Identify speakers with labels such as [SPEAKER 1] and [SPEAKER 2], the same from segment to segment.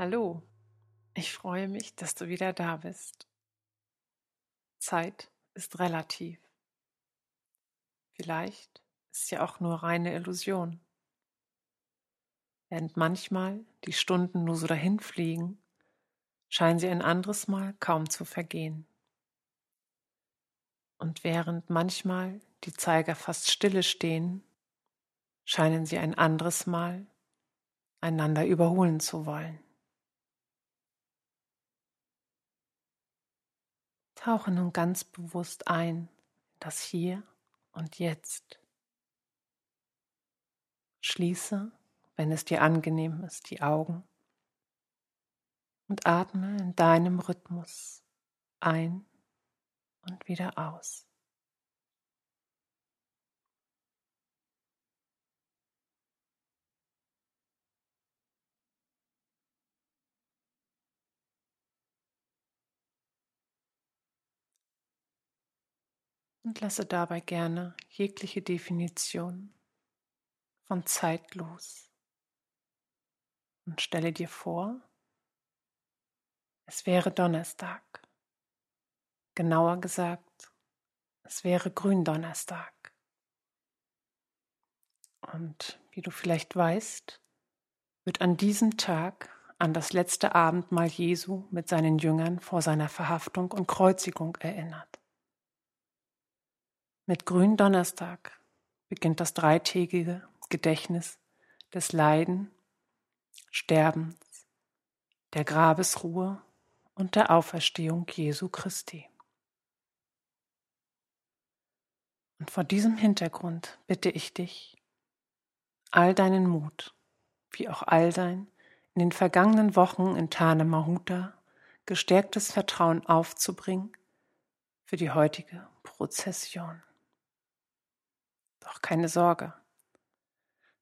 [SPEAKER 1] Hallo, ich freue mich, dass du wieder da bist. Zeit ist relativ. Vielleicht ist ja auch nur reine Illusion. Während manchmal die Stunden nur so dahinfliegen, scheinen sie ein anderes Mal kaum zu vergehen. Und während manchmal die Zeiger fast stille stehen, scheinen sie ein anderes Mal einander überholen zu wollen. Tauche nun ganz bewusst ein in das Hier und Jetzt. Schließe, wenn es dir angenehm ist, die Augen und atme in deinem Rhythmus ein und wieder aus. Und lasse dabei gerne jegliche Definition von zeitlos. Und stelle dir vor, es wäre Donnerstag. Genauer gesagt, es wäre Gründonnerstag. Und wie du vielleicht weißt, wird an diesem Tag an das letzte Abendmahl Jesu mit seinen Jüngern vor seiner Verhaftung und Kreuzigung erinnert. Mit Gründonnerstag beginnt das dreitägige Gedächtnis des Leiden, Sterbens, der Grabesruhe und der Auferstehung Jesu Christi. Und vor diesem Hintergrund bitte ich dich, all deinen Mut, wie auch all dein in den vergangenen Wochen in Tane Mahuta gestärktes Vertrauen aufzubringen für die heutige Prozession. Doch keine Sorge.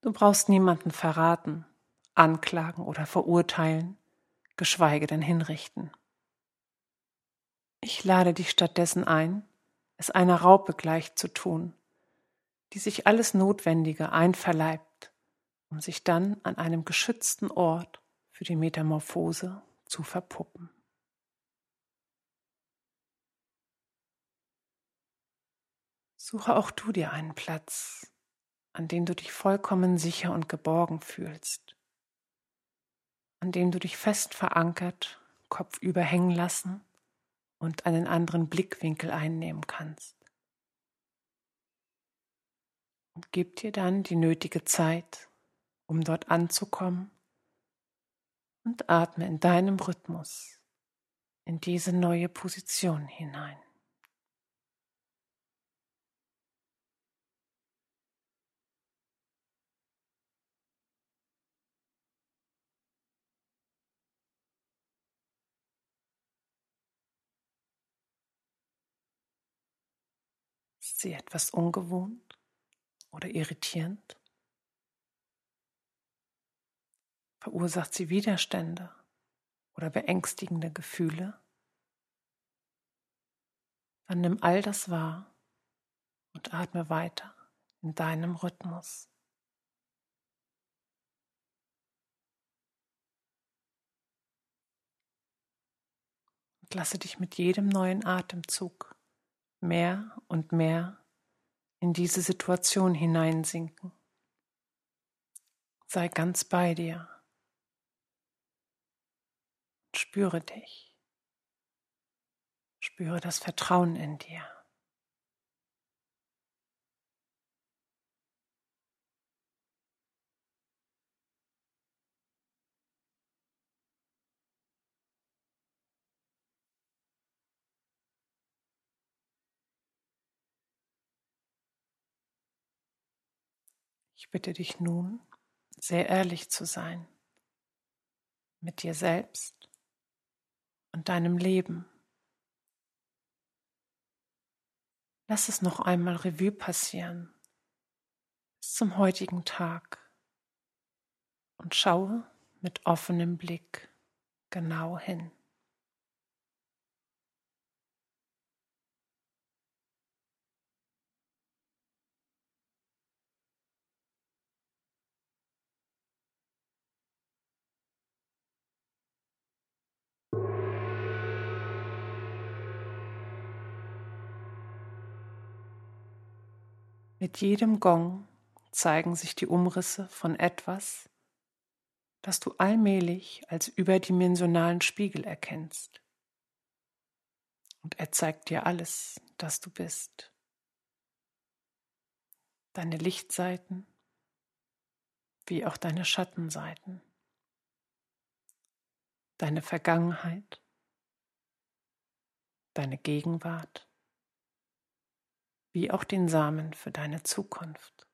[SPEAKER 1] Du brauchst niemanden verraten, anklagen oder verurteilen, geschweige denn hinrichten. Ich lade dich stattdessen ein, es einer Raupe gleich zu tun, die sich alles Notwendige einverleibt, um sich dann an einem geschützten Ort für die Metamorphose zu verpuppen. Suche auch du dir einen Platz, an dem du dich vollkommen sicher und geborgen fühlst, an dem du dich fest verankert, kopfüber hängen lassen und einen anderen Blickwinkel einnehmen kannst. Und gib dir dann die nötige Zeit, um dort anzukommen und atme in deinem Rhythmus in diese neue Position hinein. Ist sie etwas ungewohnt oder irritierend? Verursacht sie Widerstände oder beängstigende Gefühle? Dann nimm all das wahr und atme weiter in deinem Rhythmus. Und lasse dich mit jedem neuen Atemzug mehr und mehr in diese Situation hineinsinken. Sei ganz bei dir. Spüre dich. Spüre das Vertrauen in dir. Ich bitte dich nun, sehr ehrlich zu sein mit dir selbst und deinem Leben. Lass es noch einmal Revue passieren bis zum heutigen Tag und schaue mit offenem Blick genau hin. Mit jedem Gong zeigen sich die Umrisse von etwas, das du allmählich als überdimensionalen Spiegel erkennst. Und er zeigt dir alles, das du bist. Deine Lichtseiten wie auch deine Schattenseiten. Deine Vergangenheit, deine Gegenwart, wie auch den Samen für deine Zukunft.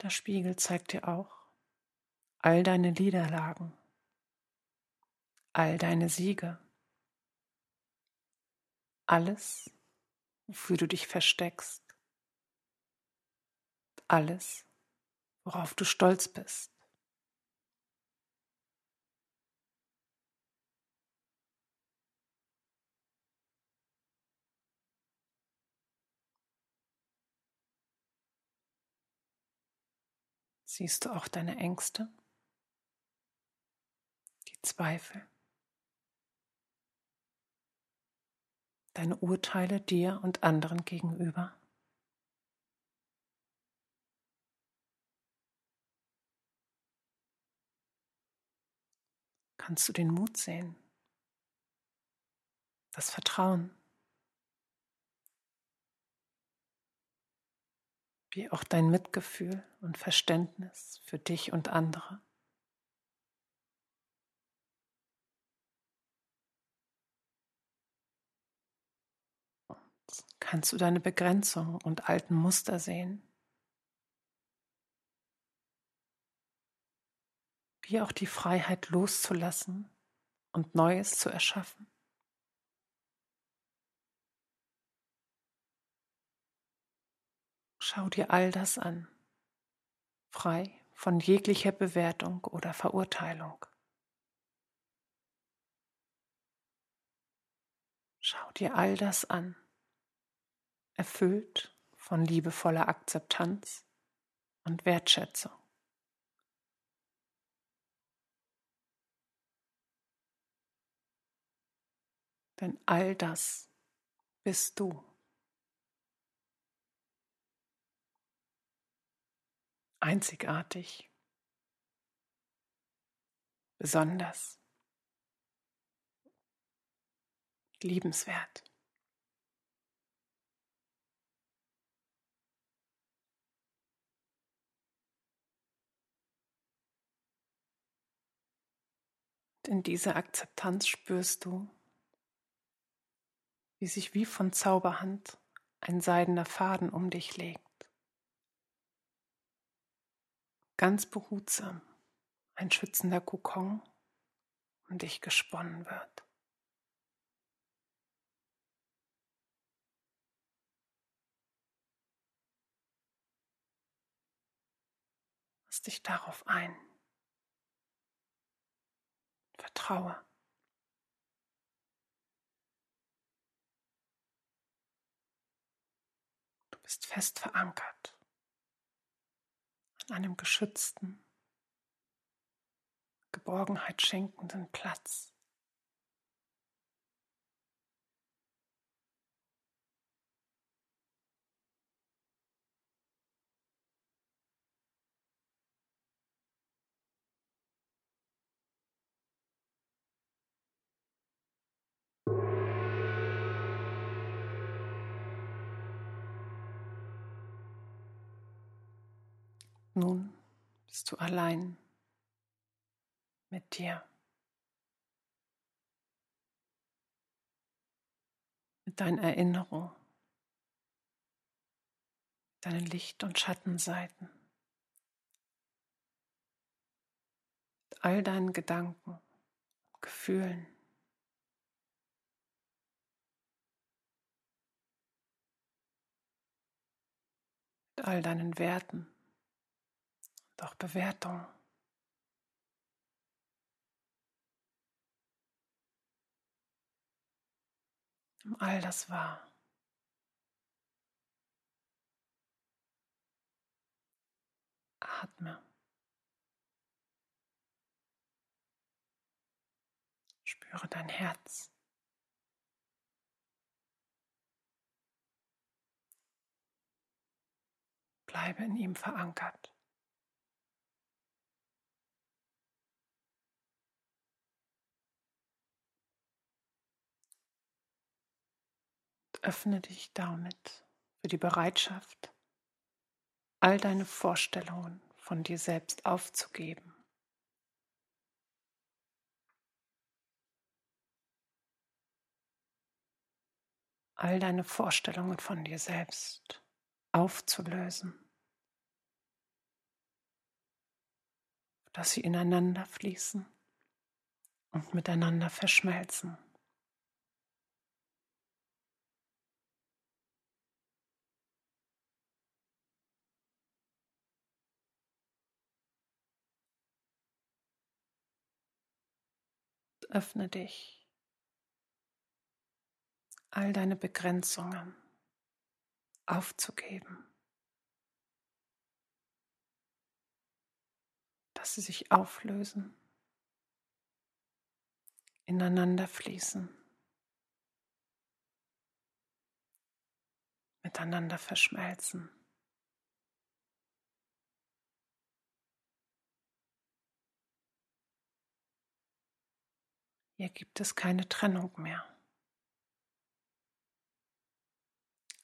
[SPEAKER 1] Der Spiegel zeigt dir auch all deine Niederlagen, all deine Siege, alles, wofür du dich versteckst, alles, worauf du stolz bist. Siehst du auch deine Ängste, die Zweifel, deine Urteile dir und anderen gegenüber? Kannst du den Mut sehen, das Vertrauen? wie auch dein Mitgefühl und Verständnis für dich und andere. Kannst du deine Begrenzung und alten Muster sehen, wie auch die Freiheit loszulassen und Neues zu erschaffen. Schau dir all das an, frei von jeglicher Bewertung oder Verurteilung. Schau dir all das an, erfüllt von liebevoller Akzeptanz und Wertschätzung. Denn all das bist du. einzigartig, besonders, liebenswert. in dieser Akzeptanz spürst du, wie sich wie von Zauberhand ein seidener Faden um dich legt. ganz behutsam ein schützender Kokon um dich gesponnen wird. Lass dich darauf ein. Vertraue. Du bist fest verankert einem geschützten, Geborgenheit schenkenden Platz. Nun bist du allein mit dir, mit deinen Erinnerungen, deinen Licht- und Schattenseiten, mit all deinen Gedanken, Gefühlen. mit all deinen Werten doch Bewertung. Nimm all das war. Atme. Spüre dein Herz. Bleibe in ihm verankert. Öffne dich damit für die Bereitschaft, all deine Vorstellungen von dir selbst aufzugeben. All deine Vorstellungen von dir selbst aufzulösen, dass sie ineinander fließen und miteinander verschmelzen. Öffne dich. All deine Begrenzungen aufzugeben. Dass sie sich auflösen, ineinander fließen, miteinander verschmelzen. Hier gibt es keine Trennung mehr.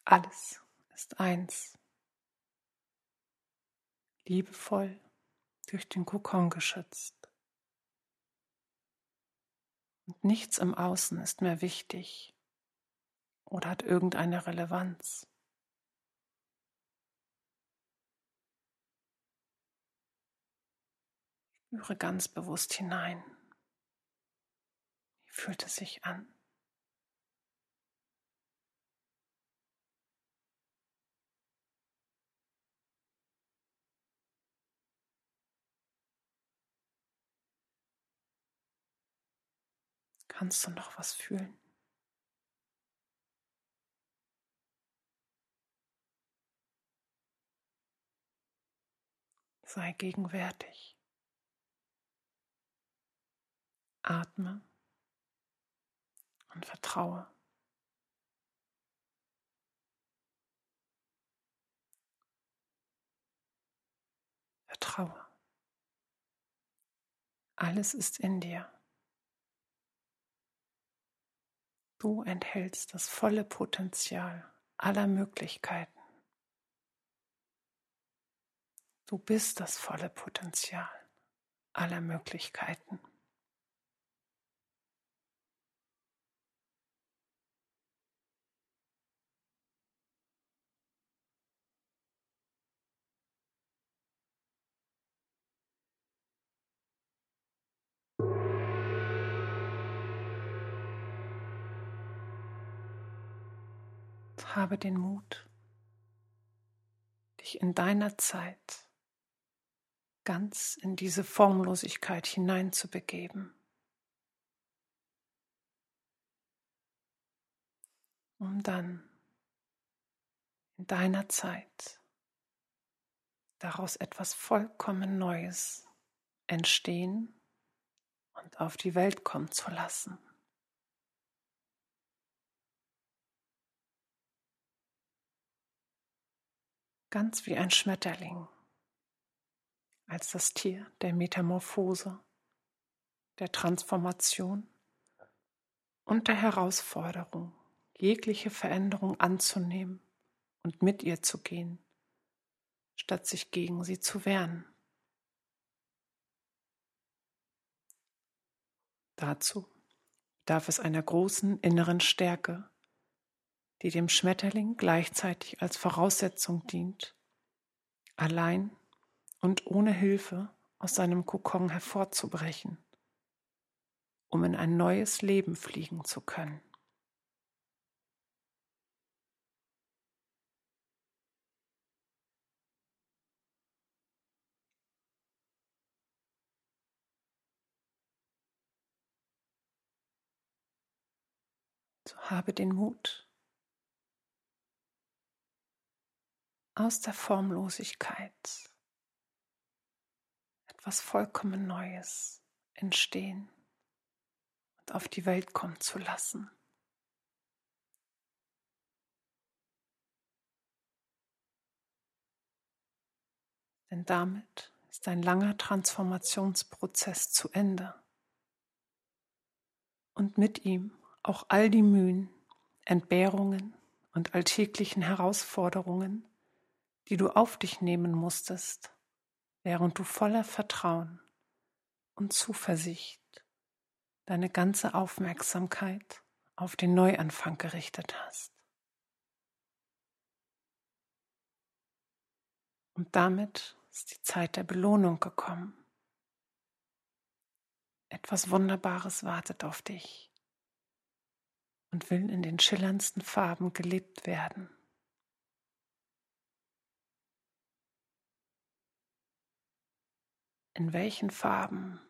[SPEAKER 1] Alles ist eins. Liebevoll durch den Kokon geschützt. Und nichts im Außen ist mehr wichtig oder hat irgendeine Relevanz. Spüre ganz bewusst hinein fühlt es sich an? Kannst du noch was fühlen? Sei gegenwärtig. Atme und vertraue. Vertraue. Alles ist in dir. Du enthältst das volle Potenzial aller Möglichkeiten. Du bist das volle Potenzial aller Möglichkeiten. Habe den Mut, dich in deiner Zeit ganz in diese Formlosigkeit hineinzubegeben. Um dann in deiner Zeit daraus etwas vollkommen Neues entstehen und auf die Welt kommen zu lassen. ganz wie ein Schmetterling, als das Tier der Metamorphose, der Transformation und der Herausforderung, jegliche Veränderung anzunehmen und mit ihr zu gehen, statt sich gegen sie zu wehren. Dazu bedarf es einer großen inneren Stärke, die dem Schmetterling gleichzeitig als Voraussetzung dient, allein und ohne Hilfe aus seinem Kokon hervorzubrechen, um in ein neues Leben fliegen zu können. Habe den Mut, aus der Formlosigkeit etwas vollkommen Neues entstehen und auf die Welt kommen zu lassen. Denn damit ist ein langer Transformationsprozess zu Ende. Und mit ihm auch all die Mühen, Entbehrungen und alltäglichen Herausforderungen, die du auf dich nehmen musstest, während du voller Vertrauen und Zuversicht deine ganze Aufmerksamkeit auf den Neuanfang gerichtet hast. Und damit ist die Zeit der Belohnung gekommen. Etwas Wunderbares wartet auf dich und will in den schillerndsten Farben gelebt werden. In welchen Farben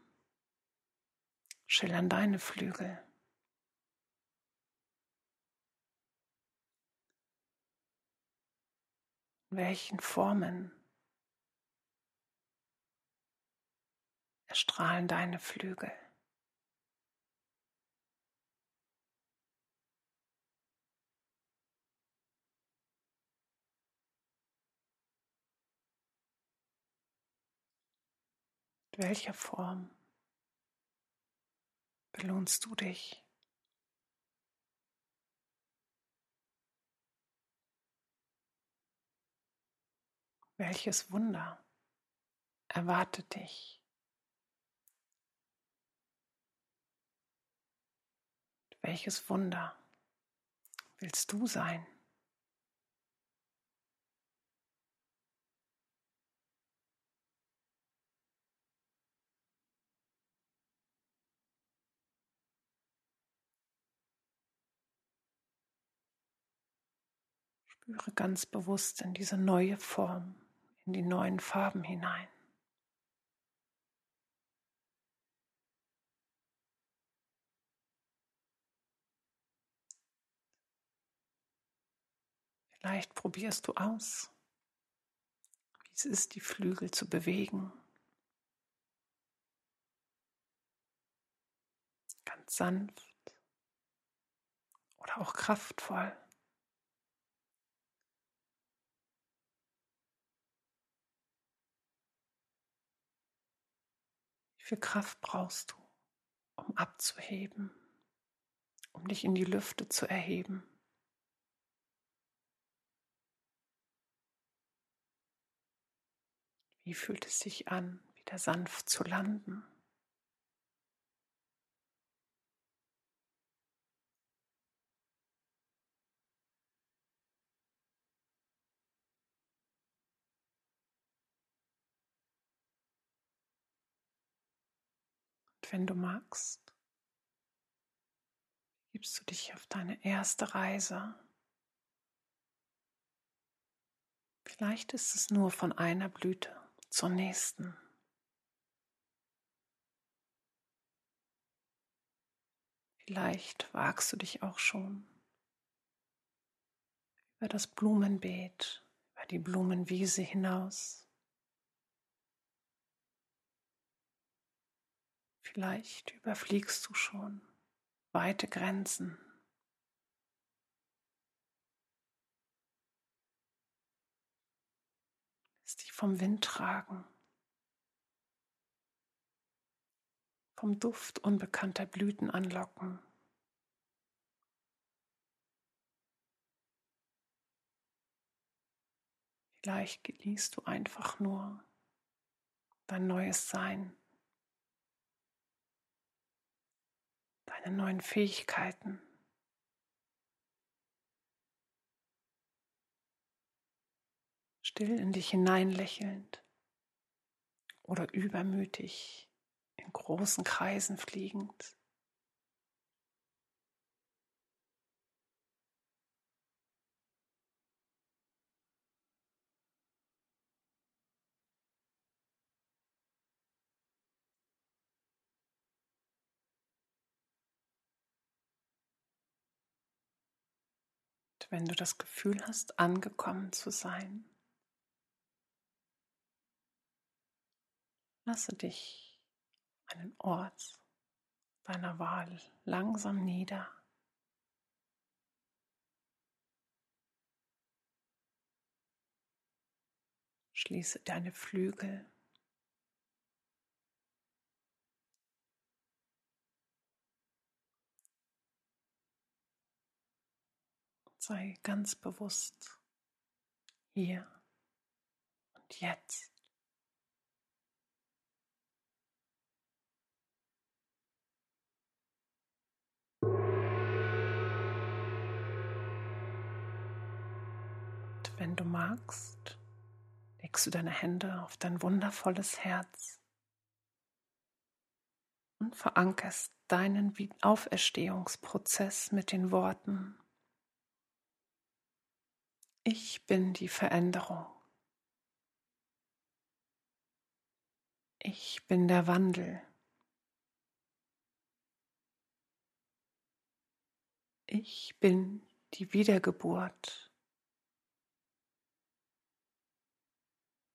[SPEAKER 1] schillern deine Flügel? In welchen Formen erstrahlen deine Flügel? Welcher Form belohnst du dich? Welches Wunder erwartet dich? Welches Wunder willst du sein? Spüre ganz bewusst in diese neue Form, in die neuen Farben hinein. Vielleicht probierst du aus, wie es ist, die Flügel zu bewegen. Ganz sanft oder auch kraftvoll. Wie viel Kraft brauchst du, um abzuheben, um dich in die Lüfte zu erheben? Wie fühlt es sich an, wieder sanft zu landen? Wenn du magst, gibst du dich auf deine erste Reise. Vielleicht ist es nur von einer Blüte zur nächsten. Vielleicht wagst du dich auch schon über das Blumenbeet, über die Blumenwiese hinaus. Vielleicht überfliegst du schon weite Grenzen. Lässt dich vom Wind tragen, vom Duft unbekannter Blüten anlocken. Vielleicht genießt du einfach nur dein neues Sein. Deine neuen Fähigkeiten. Still in dich hineinlächelnd oder übermütig in großen Kreisen fliegend. Wenn du das Gefühl hast, angekommen zu sein, lasse dich einen Ort deiner Wahl langsam nieder. Schließe deine Flügel. Sei ganz bewusst hier und jetzt. Und wenn du magst, legst du deine Hände auf dein wundervolles Herz und verankerst deinen Auferstehungsprozess mit den Worten Ich bin die Veränderung. Ich bin der Wandel. Ich bin die Wiedergeburt.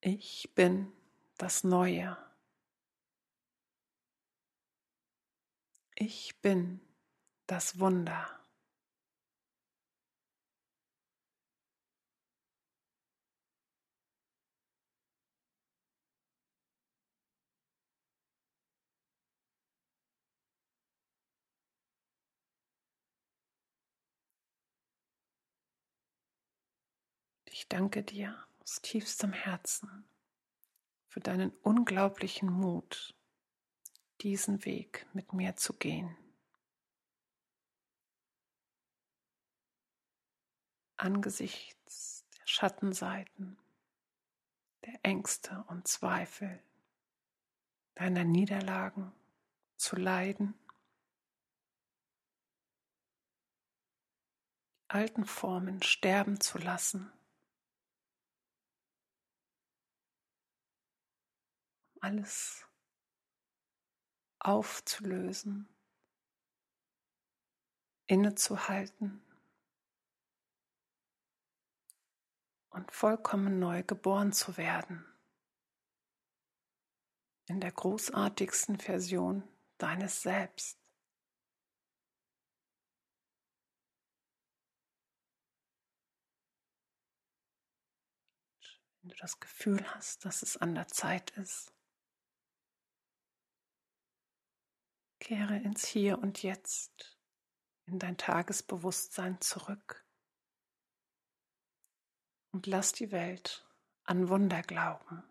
[SPEAKER 1] Ich bin das Neue. Ich bin das Wunder. Ich danke dir aus tiefstem Herzen für deinen unglaublichen Mut, diesen Weg mit mir zu gehen. Angesichts der Schattenseiten, der Ängste und Zweifel, deiner Niederlagen zu leiden, die alten Formen sterben zu lassen alles aufzulösen, innezuhalten und vollkommen neu geboren zu werden in der großartigsten Version deines Selbst. Wenn du das Gefühl hast, dass es an der Zeit ist, Kehre ins Hier und Jetzt, in dein Tagesbewusstsein zurück und lass die Welt an Wunder glauben.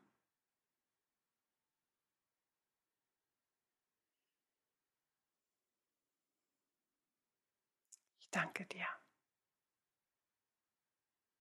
[SPEAKER 1] Ich danke dir.